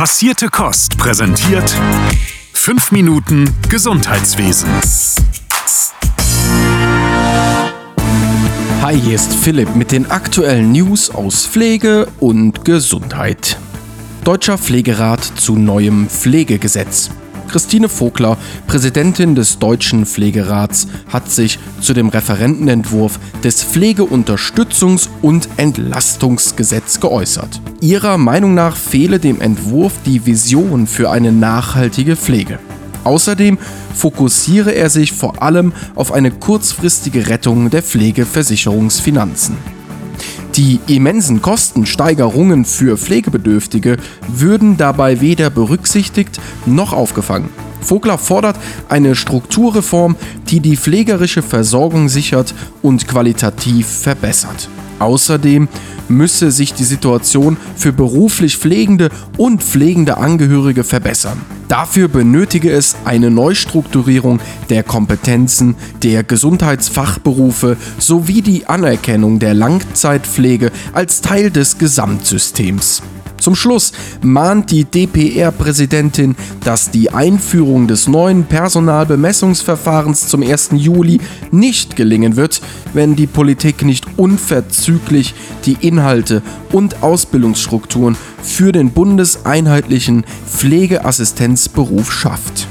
Passierte Kost präsentiert 5 Minuten Gesundheitswesen. Hi, hier ist Philipp mit den aktuellen News aus Pflege und Gesundheit. Deutscher Pflegerat zu neuem Pflegegesetz. Christine Vogler, Präsidentin des Deutschen Pflegerats, hat sich zu dem Referentenentwurf des Pflegeunterstützungs- und Entlastungsgesetz geäußert. Ihrer Meinung nach fehle dem Entwurf die Vision für eine nachhaltige Pflege. Außerdem fokussiere er sich vor allem auf eine kurzfristige Rettung der Pflegeversicherungsfinanzen. Die immensen Kostensteigerungen für Pflegebedürftige würden dabei weder berücksichtigt noch aufgefangen. Vogler fordert eine Strukturreform, die die pflegerische Versorgung sichert und qualitativ verbessert. Außerdem müsse sich die Situation für beruflich pflegende und pflegende Angehörige verbessern. Dafür benötige es eine Neustrukturierung der Kompetenzen der Gesundheitsfachberufe sowie die Anerkennung der Langzeitpflege als Teil des Gesamtsystems. Zum Schluss mahnt die DPR-Präsidentin, dass die Einführung des neuen Personalbemessungsverfahrens zum 1. Juli nicht gelingen wird, wenn die Politik nicht unverzüglich die Inhalte und Ausbildungsstrukturen für den bundeseinheitlichen Pflegeassistenzberuf schafft.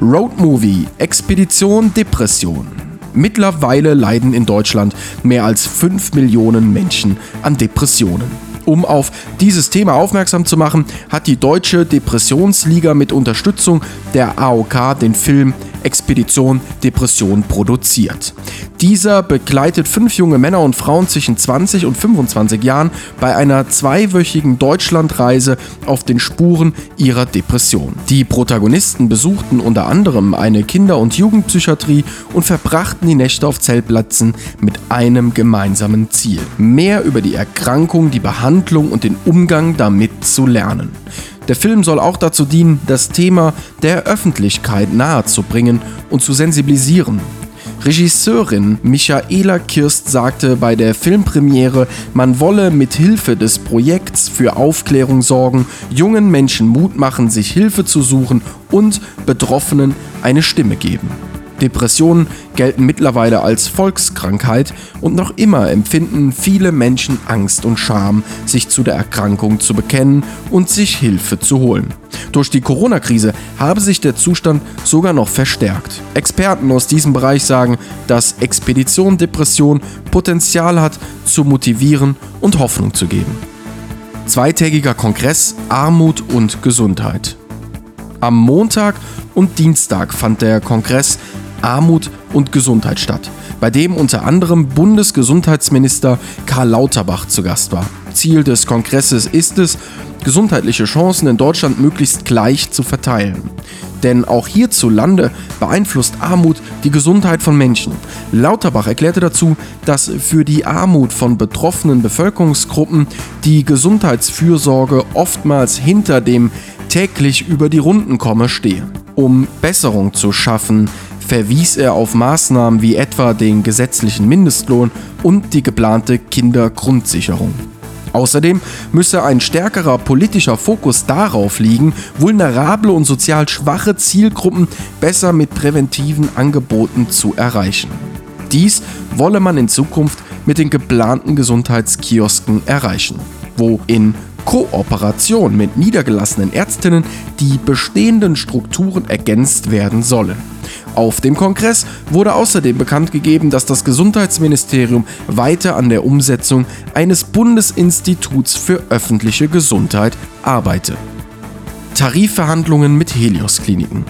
Roadmovie Expedition Depression. Mittlerweile leiden in Deutschland mehr als 5 Millionen Menschen an Depressionen. Um auf dieses Thema aufmerksam zu machen, hat die Deutsche Depressionsliga mit Unterstützung der AOK den Film Expedition Depression produziert. Dieser begleitet fünf junge Männer und Frauen zwischen 20 und 25 Jahren bei einer zweiwöchigen Deutschlandreise auf den Spuren ihrer Depression. Die Protagonisten besuchten unter anderem eine Kinder- und Jugendpsychiatrie und verbrachten die Nächte auf Zeltplätzen mit einem gemeinsamen Ziel. Mehr über die Erkrankung, die Behandlung und den Umgang damit zu lernen. Der Film soll auch dazu dienen, das Thema der Öffentlichkeit nahezubringen und zu sensibilisieren. Regisseurin Michaela Kirst sagte bei der Filmpremiere, man wolle mit Hilfe des Projekts für Aufklärung sorgen, jungen Menschen Mut machen, sich Hilfe zu suchen und Betroffenen eine Stimme geben. Depressionen gelten mittlerweile als Volkskrankheit und noch immer empfinden viele Menschen Angst und Scham, sich zu der Erkrankung zu bekennen und sich Hilfe zu holen. Durch die Corona-Krise habe sich der Zustand sogar noch verstärkt. Experten aus diesem Bereich sagen, dass Expedition Depression Potenzial hat, zu motivieren und Hoffnung zu geben. Zweitägiger Kongress Armut und Gesundheit. Am Montag und Dienstag fand der Kongress Armut und Gesundheit statt, bei dem unter anderem Bundesgesundheitsminister Karl Lauterbach zu Gast war. Ziel des Kongresses ist es, gesundheitliche Chancen in Deutschland möglichst gleich zu verteilen. Denn auch hierzulande beeinflusst Armut die Gesundheit von Menschen. Lauterbach erklärte dazu, dass für die Armut von betroffenen Bevölkerungsgruppen die Gesundheitsfürsorge oftmals hinter dem täglich über die Runden komme stehe. Um Besserung zu schaffen, verwies er auf Maßnahmen wie etwa den gesetzlichen Mindestlohn und die geplante Kindergrundsicherung. Außerdem müsse ein stärkerer politischer Fokus darauf liegen, vulnerable und sozial schwache Zielgruppen besser mit präventiven Angeboten zu erreichen. Dies wolle man in Zukunft mit den geplanten Gesundheitskiosken erreichen, wo in Kooperation mit niedergelassenen Ärztinnen die bestehenden Strukturen ergänzt werden sollen. Auf dem Kongress wurde außerdem bekannt gegeben, dass das Gesundheitsministerium weiter an der Umsetzung eines Bundesinstituts für öffentliche Gesundheit arbeite. Tarifverhandlungen mit Helios Kliniken.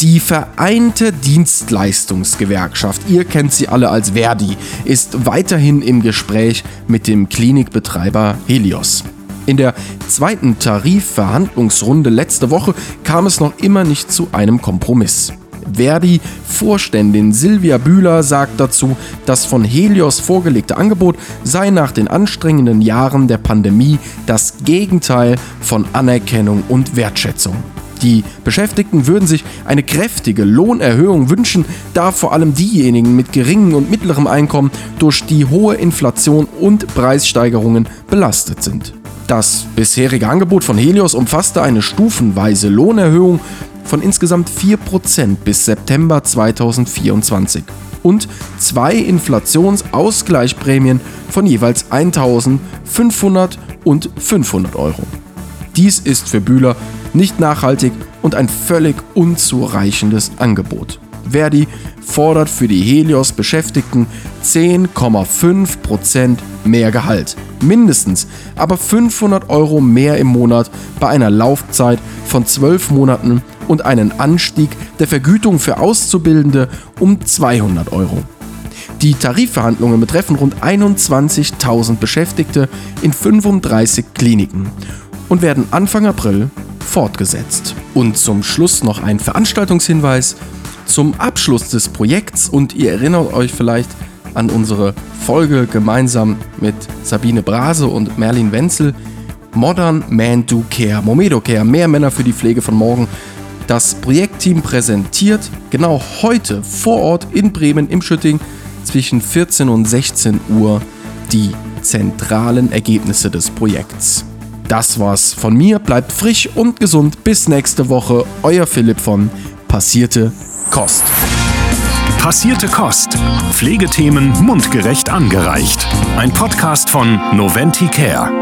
Die Vereinte Dienstleistungsgewerkschaft, ihr kennt sie alle als Verdi, ist weiterhin im Gespräch mit dem Klinikbetreiber Helios. In der zweiten Tarifverhandlungsrunde letzte Woche kam es noch immer nicht zu einem Kompromiss. Verdi-Vorständin Silvia Bühler sagt dazu, das von Helios vorgelegte Angebot sei nach den anstrengenden Jahren der Pandemie das Gegenteil von Anerkennung und Wertschätzung. Die Beschäftigten würden sich eine kräftige Lohnerhöhung wünschen, da vor allem diejenigen mit geringem und mittlerem Einkommen durch die hohe Inflation und Preissteigerungen belastet sind. Das bisherige Angebot von Helios umfasste eine stufenweise Lohnerhöhung von insgesamt 4% bis September 2024 und zwei Inflationsausgleichsprämien von jeweils 1500 und 500 Euro. Dies ist für Bühler nicht nachhaltig und ein völlig unzureichendes Angebot. Verdi fordert für die Helios-Beschäftigten 10,5% mehr Gehalt. Mindestens aber 500 Euro mehr im Monat bei einer Laufzeit von 12 Monaten und einen Anstieg der Vergütung für Auszubildende um 200 Euro. Die Tarifverhandlungen betreffen rund 21.000 Beschäftigte in 35 Kliniken und werden Anfang April fortgesetzt. Und zum Schluss noch ein Veranstaltungshinweis zum Abschluss des Projekts und ihr erinnert euch vielleicht an unsere Folge gemeinsam mit Sabine Brase und Merlin Wenzel. Modern Man Do Care, Momedo Care, mehr Männer für die Pflege von morgen. Das Projektteam präsentiert genau heute vor Ort in Bremen im Schütting zwischen 14 und 16 Uhr die zentralen Ergebnisse des Projekts. Das war's von mir, bleibt frisch und gesund. Bis nächste Woche, euer Philipp von Passierte Kost. Passierte Kost. Pflegethemen mundgerecht angereicht. Ein Podcast von Noventi Care.